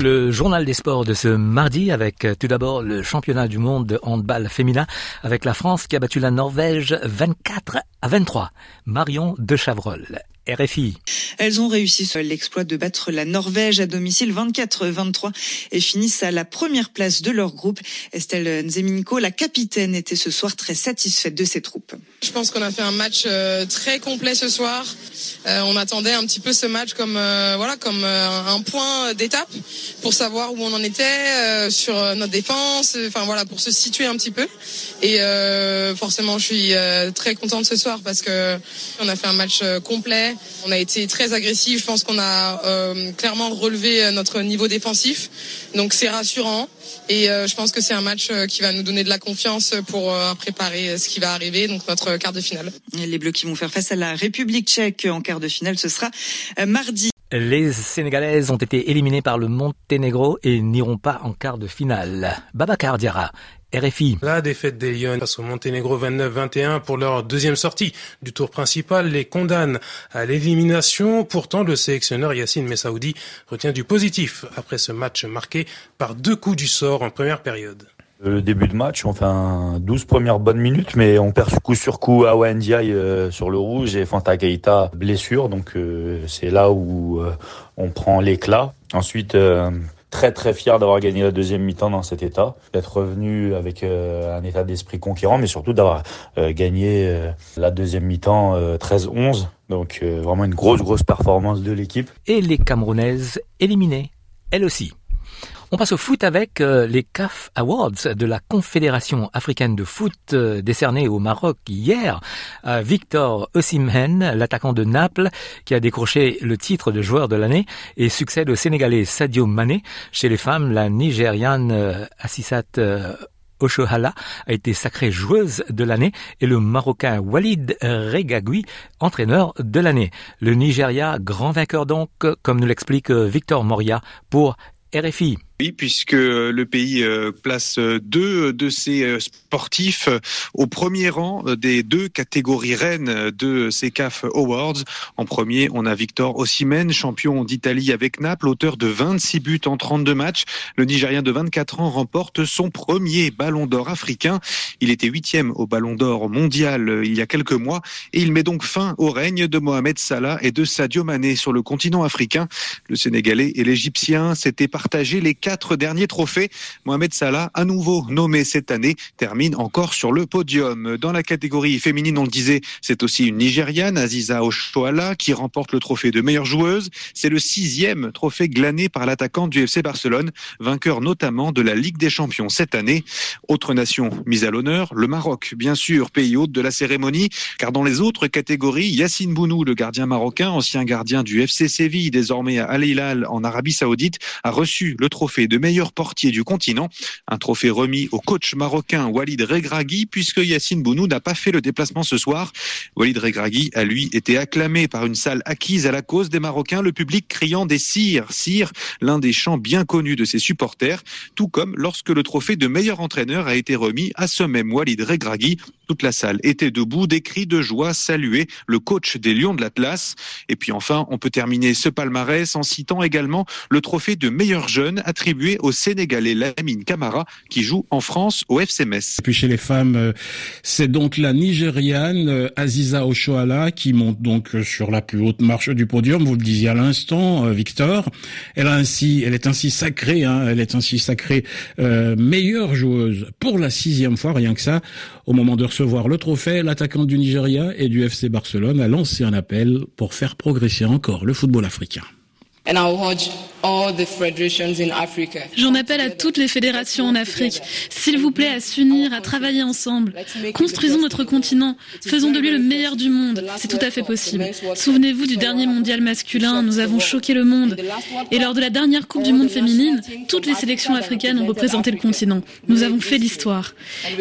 Le journal des sports de ce mardi avec euh, tout d'abord le championnat du monde de handball féminin avec la France qui a battu la Norvège 24 à 23. Marion de Chavrol. RFI. Elles ont réussi l'exploit de battre la Norvège à domicile 24-23 et finissent à la première place de leur groupe. Estelle Nzeminko, la capitaine, était ce soir très satisfaite de ses troupes. Je pense qu'on a fait un match euh, très complet ce soir. Euh, on attendait un petit peu ce match comme euh, voilà comme un point d'étape pour savoir où on en était sur notre défense. Enfin voilà pour se situer un petit peu. Et forcément, je suis très contente ce soir parce que on a fait un match complet. On a été très agressif. Je pense qu'on a euh, clairement relevé notre niveau défensif. Donc c'est rassurant. Et euh, je pense que c'est un match euh, qui va nous donner de la confiance pour préparer ce qui va arriver, donc notre quart de finale. les Bleus qui vont faire face à la République tchèque en quart de finale, ce sera mardi. Les Sénégalaises ont été éliminées par le Monténégro et n'iront pas en quart de finale. Babacar Diarra RFI. La défaite des Lyon face au Monténégro 29-21 pour leur deuxième sortie du tour principal les condamne à l'élimination. Pourtant, le sélectionneur Yacine Messaoudi retient du positif après ce match marqué par deux coups du sort en première période. Le début de match, on fait un 12 premières bonnes minutes, mais on perd coup sur coup à Ndiaye euh, sur le rouge et Fanta Keita blessure. Donc euh, c'est là où euh, on prend l'éclat. Ensuite, très très fier d'avoir gagné la deuxième mi-temps dans cet état, d'être revenu avec euh, un état d'esprit conquérant, mais surtout d'avoir euh, gagné euh, la deuxième mi-temps 13-11. Donc vraiment une grosse grosse performance de l'équipe. Et les Camerounaises éliminées, elles aussi. On passe au foot avec euh, les CAF Awards de la Confédération africaine de foot euh, décernés au Maroc hier. Victor Osimhen, l'attaquant de Naples, qui a décroché le titre de joueur de l'année et succède au Sénégalais Sadio Mané. Chez les femmes, la Nigériane euh, Assisat Oshohala a été sacrée joueuse de l'année et le Marocain Walid Regagui entraîneur de l'année. Le Nigeria, grand vainqueur donc, comme nous l'explique Victor Moria pour RFI. Oui, puisque le pays euh, place deux de ses euh, sportifs euh, au premier rang des deux catégories reines de ces CAF Awards. En premier, on a Victor Osimhen, champion d'Italie avec Naples, auteur de 26 buts en 32 matchs. Le Nigérien de 24 ans remporte son premier ballon d'or africain. Il était huitième au ballon d'or mondial il y a quelques mois et il met donc fin au règne de Mohamed Salah et de Sadio Mané sur le continent africain. Le Sénégalais et l'Égyptien s'étaient partagés les quatre derniers trophées. Mohamed Salah, à nouveau nommé cette année, termine encore sur le podium. Dans la catégorie féminine, on le disait, c'est aussi une Nigériane, Aziza Oshoala, qui remporte le trophée de meilleure joueuse. C'est le sixième trophée glané par l'attaquant du FC Barcelone, vainqueur notamment de la Ligue des Champions cette année. Autre nation mise à l'honneur, le Maroc, bien sûr, pays hôte de la cérémonie, car dans les autres catégories, Yassine Bounou, le gardien marocain, ancien gardien du FC Séville, désormais à Al Hilal en Arabie Saoudite, a reçu le trophée de meilleur portier du continent. Un trophée remis au coach marocain Walid Regragui puisque Yassine Bounou n'a pas fait le déplacement ce soir. Walid Regragui a lui été acclamé par une salle acquise à la cause des Marocains, le public criant des sires, sire, l'un des chants bien connus de ses supporters, tout comme lorsque le trophée de meilleur entraîneur a été remis à ce même Walid Regragui. Toute la salle était debout, des cris de joie saluaient le coach des Lions de l'Atlas. Et puis enfin, on peut terminer ce palmarès en citant également le trophée de meilleur jeune attribué au Sénégalais Lamine Camara qui joue en France au FC Metz. Et puis chez les femmes, euh, c'est donc la Nigériane euh, Aziza Oshoala qui monte donc euh, sur la plus haute marche du podium. Vous le disiez à l'instant, Victor. Elle a ainsi, elle est ainsi sacrée, hein, elle est ainsi sacrée meilleure joueuse pour la sixième fois, rien que ça. Au moment de recevoir le trophée, l'attaquante du Nigeria et du FC Barcelone a lancé un appel pour faire progresser encore le football africain. And J'en appelle à toutes les fédérations en Afrique, s'il vous plaît, à s'unir, à travailler ensemble. Construisons notre continent, faisons de lui le meilleur du monde. C'est tout à fait possible. Souvenez-vous du dernier mondial masculin, nous avons choqué le monde. Et lors de la dernière Coupe du Monde féminine, toutes les sélections africaines ont représenté le continent. Nous avons fait l'histoire.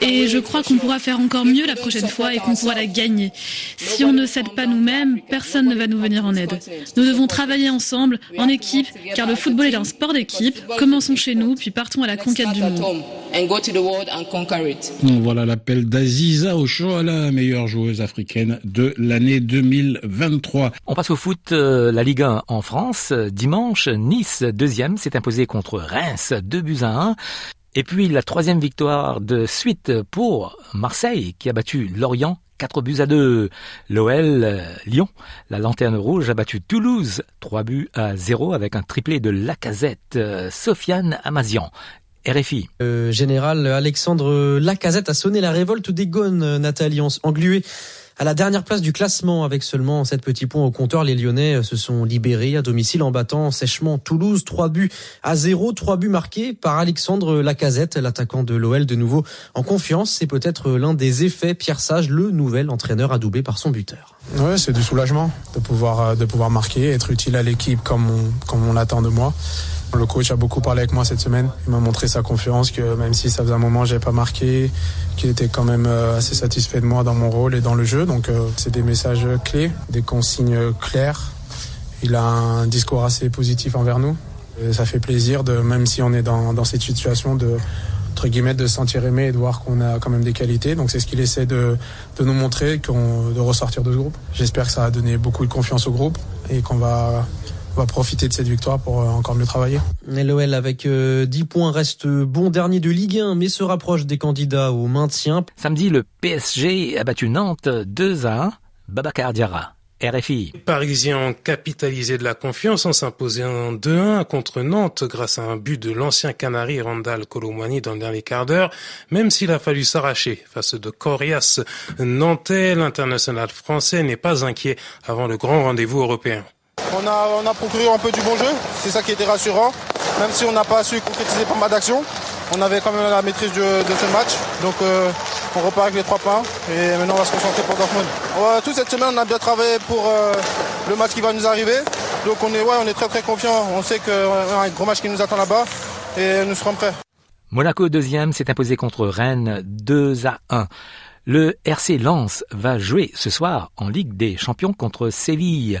Et je crois qu'on pourra faire encore mieux la prochaine fois et qu'on pourra la gagner. Si on ne s'aide pas nous-mêmes, personne ne va nous venir en aide. Nous devons travailler ensemble, en équipe, car le football est un sport d'équipe. Commençons chez nous, puis partons à la conquête du monde. Voilà l'appel d'Aziza Ocho la meilleure joueuse africaine de l'année 2023. On passe au foot, euh, la Ligue 1 en France. Dimanche, Nice, deuxième, s'est imposé contre Reims, 2 buts à 1. Et puis la troisième victoire de suite pour Marseille, qui a battu Lorient 4 buts à 2. L'OL euh, Lyon, la lanterne rouge a battu Toulouse 3 buts à 0 avec un triplé de Lacazette. Euh, Sofiane Amazian. RFI. Euh, général Alexandre Lacazette a sonné la révolte des Gones, Nathalie, engluée à la dernière place du classement avec seulement 7 petits points au compteur. Les Lyonnais se sont libérés à domicile en battant sèchement Toulouse. 3 buts à 0, 3 buts marqués par Alexandre Lacazette, l'attaquant de l'OL de nouveau en confiance. C'est peut-être l'un des effets. Pierre Sage, le nouvel entraîneur adoubé par son buteur. Ouais, c'est du soulagement de pouvoir, de pouvoir marquer, être utile à l'équipe comme comme on l'attend de moi. Le coach a beaucoup parlé avec moi cette semaine. Il m'a montré sa confiance, que même si ça faisait un moment j'avais pas marqué, qu'il était quand même euh, assez satisfait de moi dans mon rôle et dans le jeu. Donc euh, c'est des messages clés, des consignes claires. Il a un discours assez positif envers nous. Et ça fait plaisir, de, même si on est dans, cette situation, de entre guillemets de se sentir aimé et de voir qu'on a quand même des qualités. Donc c'est ce qu'il essaie de, nous montrer, de ressortir de ce groupe. J'espère que ça a donné beaucoup de confiance au groupe et qu'on va va profiter de cette victoire pour euh, encore mieux travailler. L'OL avec 10 euh, points reste bon dernier de Ligue 1 mais se rapproche des candidats au maintien. Samedi, le PSG a battu Nantes 2 à 1. Babacar Diarra. RFI. Les Parisiens ont capitalisé de la confiance en s'imposant 2-1 contre Nantes grâce à un but de l'ancien Canari Randall Colomwani dans le dernier quart d'heure, même s'il a fallu s'arracher face de Corias Nantais, l'international français n'est pas inquiet avant le grand rendez-vous européen. On a, on a procuré un peu du bon jeu, c'est ça qui était rassurant. Même si on n'a pas su concrétiser pas mal d'actions, on avait quand même la maîtrise de, ce match. Donc euh, on repart avec les trois points et maintenant on va se concentrer pour Dortmund. toute cette semaine on a bien travaillé pour euh, le match qui va nous arriver. Donc on est, ouais, on est très très confiant. On sait y a un gros match qui nous attend là-bas et nous serons prêts. Monaco deuxième s'est imposé contre Rennes 2 à 1. Le RC Lens va jouer ce soir en Ligue des Champions contre Séville.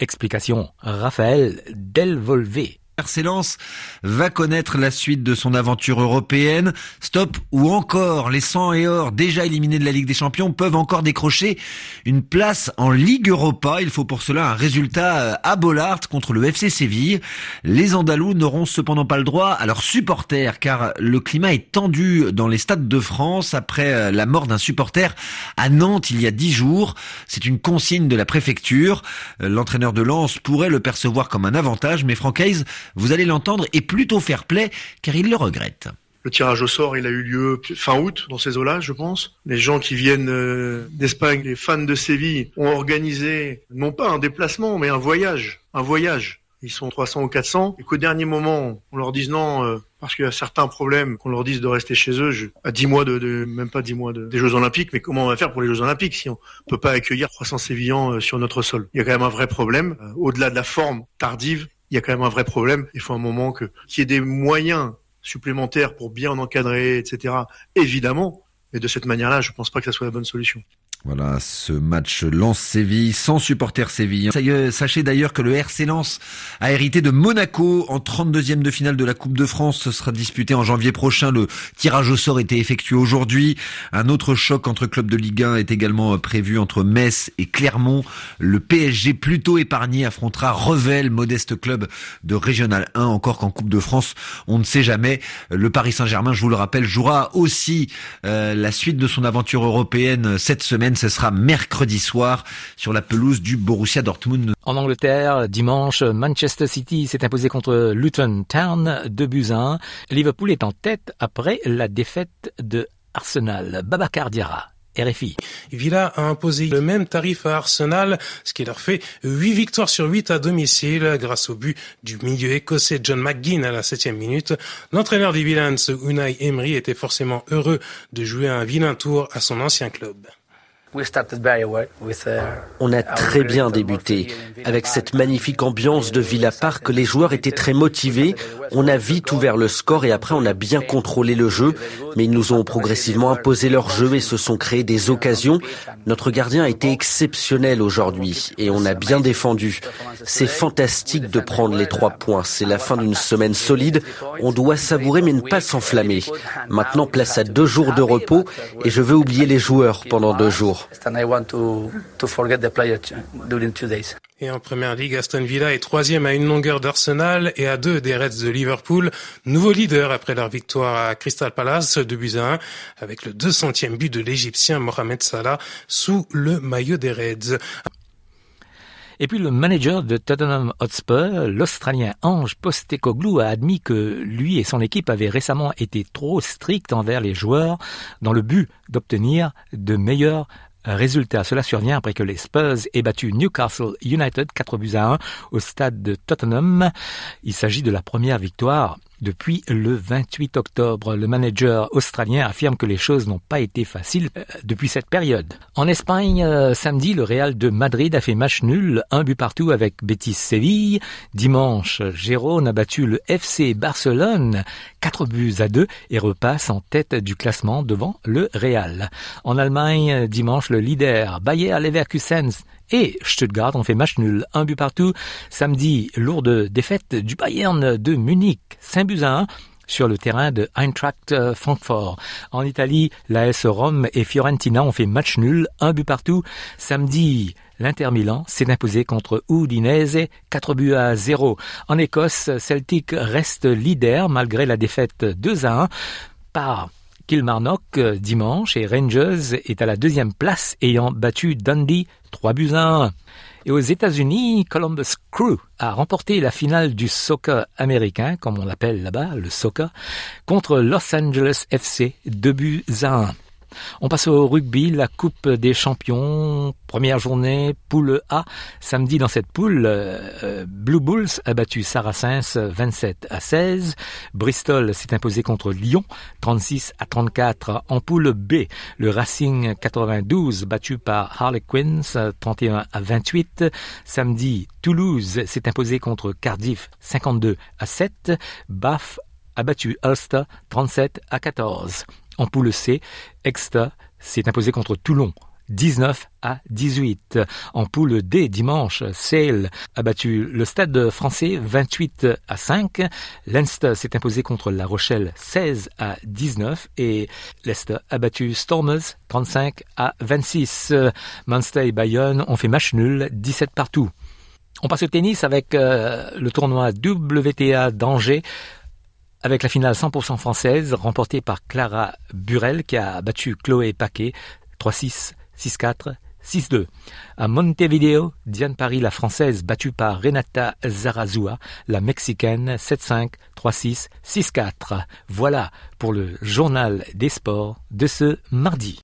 Explication Raphaël Delvolvé. Lens va connaître la suite de son aventure européenne. Stop ou encore les 100 et or déjà éliminés de la Ligue des Champions peuvent encore décrocher une place en Ligue Europa. Il faut pour cela un résultat euh, à Bollard contre le FC Séville. Les Andalous n'auront cependant pas le droit à leurs supporters car le climat est tendu dans les stades de France après euh, la mort d'un supporter à Nantes il y a dix jours. C'est une consigne de la préfecture. Euh, l'entraîneur de Lens pourrait le percevoir comme un avantage mais Francaise vous allez l'entendre, est plutôt fair-play car il le regrette. Le tirage au sort, il a eu lieu fin août dans ces eaux-là, je pense. Les gens qui viennent euh, d'Espagne, les fans de Séville, ont organisé non pas un déplacement, mais un voyage. Un voyage. Ils sont 300 ou 400 et qu'au dernier moment, on leur dise non euh, parce qu'il y a certains problèmes, qu'on leur dise de rester chez eux à 10 mois de, même pas 10 mois des Jeux Olympiques. Mais comment on va faire pour les Jeux Olympiques si on peut pas accueillir 300 Sévillans euh, sur notre sol? Il y a quand même un vrai problème. Au-delà de la forme tardive, il y a quand même un vrai problème. Il faut un moment que qu'il y ait des moyens supplémentaires pour bien encadrer, etc. Évidemment, mais de cette manière-là, je pense pas que ça soit la bonne solution. Voilà, ce match Lens-Séville sans supporter Séville. Sachez d'ailleurs que le RC Lens a hérité de Monaco en 32e de finale de la Coupe de France. Ce sera disputé en janvier prochain. Le tirage au sort était effectué aujourd'hui. Un autre choc entre clubs de Ligue 1 est également prévu entre Metz et Clermont. Le PSG plutôt épargné affrontera Revel, modeste club de Régional 1. Encore qu'en Coupe de France, on ne sait jamais. Le Paris Saint-Germain, je vous le rappelle, jouera aussi euh, la suite de son aventure européenne cette semaine ce sera mercredi soir sur la pelouse du Borussia Dortmund. En Angleterre, dimanche, Manchester City s'est imposé contre Luton Town 2 buts 1. Liverpool est en tête après la défaite de Arsenal. Babacar Diarra. RFI. Villa a imposé le même tarif à Arsenal, ce qui leur fait 8 victoires sur 8 à domicile grâce au but du milieu écossais John McGinn à la septième minute. L'entraîneur des Villains, Unai Emery, était forcément heureux de jouer un vilain tour à son ancien club. On a très bien débuté. Avec cette magnifique ambiance de Villa Park, les joueurs étaient très motivés. On a vite ouvert le score et après on a bien contrôlé le jeu. Mais ils nous ont progressivement imposé leur jeu et se sont créés des occasions. Notre gardien a été exceptionnel aujourd'hui et on a bien défendu. C'est fantastique de prendre les trois points. C'est la fin d'une semaine solide. On doit savourer mais ne pas s'enflammer. Maintenant, place à deux jours de repos et je veux oublier les joueurs pendant deux jours. Et en première ligue, Aston Villa est troisième à une longueur d'Arsenal et à deux des Reds de Liverpool. Nouveau leader après leur victoire à Crystal Palace de buts à 1 avec le 200e but de l'Égyptien Mohamed Salah sous le maillot des Reds. Et puis le manager de Tottenham Hotspur, l'Australien Ange Postecoglou, a admis que lui et son équipe avaient récemment été trop stricts envers les joueurs dans le but d'obtenir de meilleurs Résultat, cela survient après que les Spurs aient battu Newcastle United 4 buts à 1 au stade de Tottenham. Il s'agit de la première victoire depuis le 28 octobre. Le manager australien affirme que les choses n'ont pas été faciles euh, depuis cette période. En Espagne, euh, samedi, le Real de Madrid a fait match nul, un but partout avec Betis Séville. Dimanche, Gérone a battu le FC Barcelone, 4 buts à 2 et repasse en tête du classement devant le Real. En Allemagne, dimanche, le leader Bayer Leverkusen et Stuttgart ont fait match nul, un but partout. Samedi, lourde défaite du Bayern de Munich, 5 buts à 1 sur le terrain de Eintracht Francfort. En Italie, l'AS Rome et Fiorentina ont fait match nul, un but partout. Samedi, l'Inter Milan s'est imposé contre Udinese, 4 buts à 0. En Écosse, Celtic reste leader malgré la défaite 2 à 1 par Kilmarnock euh, dimanche et Rangers est à la deuxième place ayant battu Dundee 3 buts à 1. Et aux États-Unis, Columbus Crew a remporté la finale du soccer américain, comme on l'appelle là-bas, le soccer, contre Los Angeles FC 2 buts à 1. On passe au rugby, la Coupe des Champions, première journée, poule A. Samedi dans cette poule, euh, euh, Blue Bulls a battu Saracens 27 à 16. Bristol s'est imposé contre Lyon 36 à 34. En poule B, le Racing 92 battu par Harlequins 31 à 28. Samedi, Toulouse s'est imposé contre Cardiff 52 à 7. Bath a battu Ulster 37 à 14. En poule C, Exeter s'est imposé contre Toulon 19 à 18. En poule D dimanche, Sale a battu le Stade français 28 à 5. Leinster s'est imposé contre La Rochelle 16 à 19 et Leicester a battu Stormers 35 à 26. Munster et Bayonne ont fait match nul 17 partout. On passe au tennis avec euh, le tournoi WTA d'Angers avec la finale 100% française remportée par Clara Burel qui a battu Chloé Paquet 3-6, 6-4, 6-2. À Montevideo, Diane Paris, la française, battue par Renata Zarazua, la mexicaine 7-5, 3-6, 6-4. Voilà pour le journal des sports de ce mardi.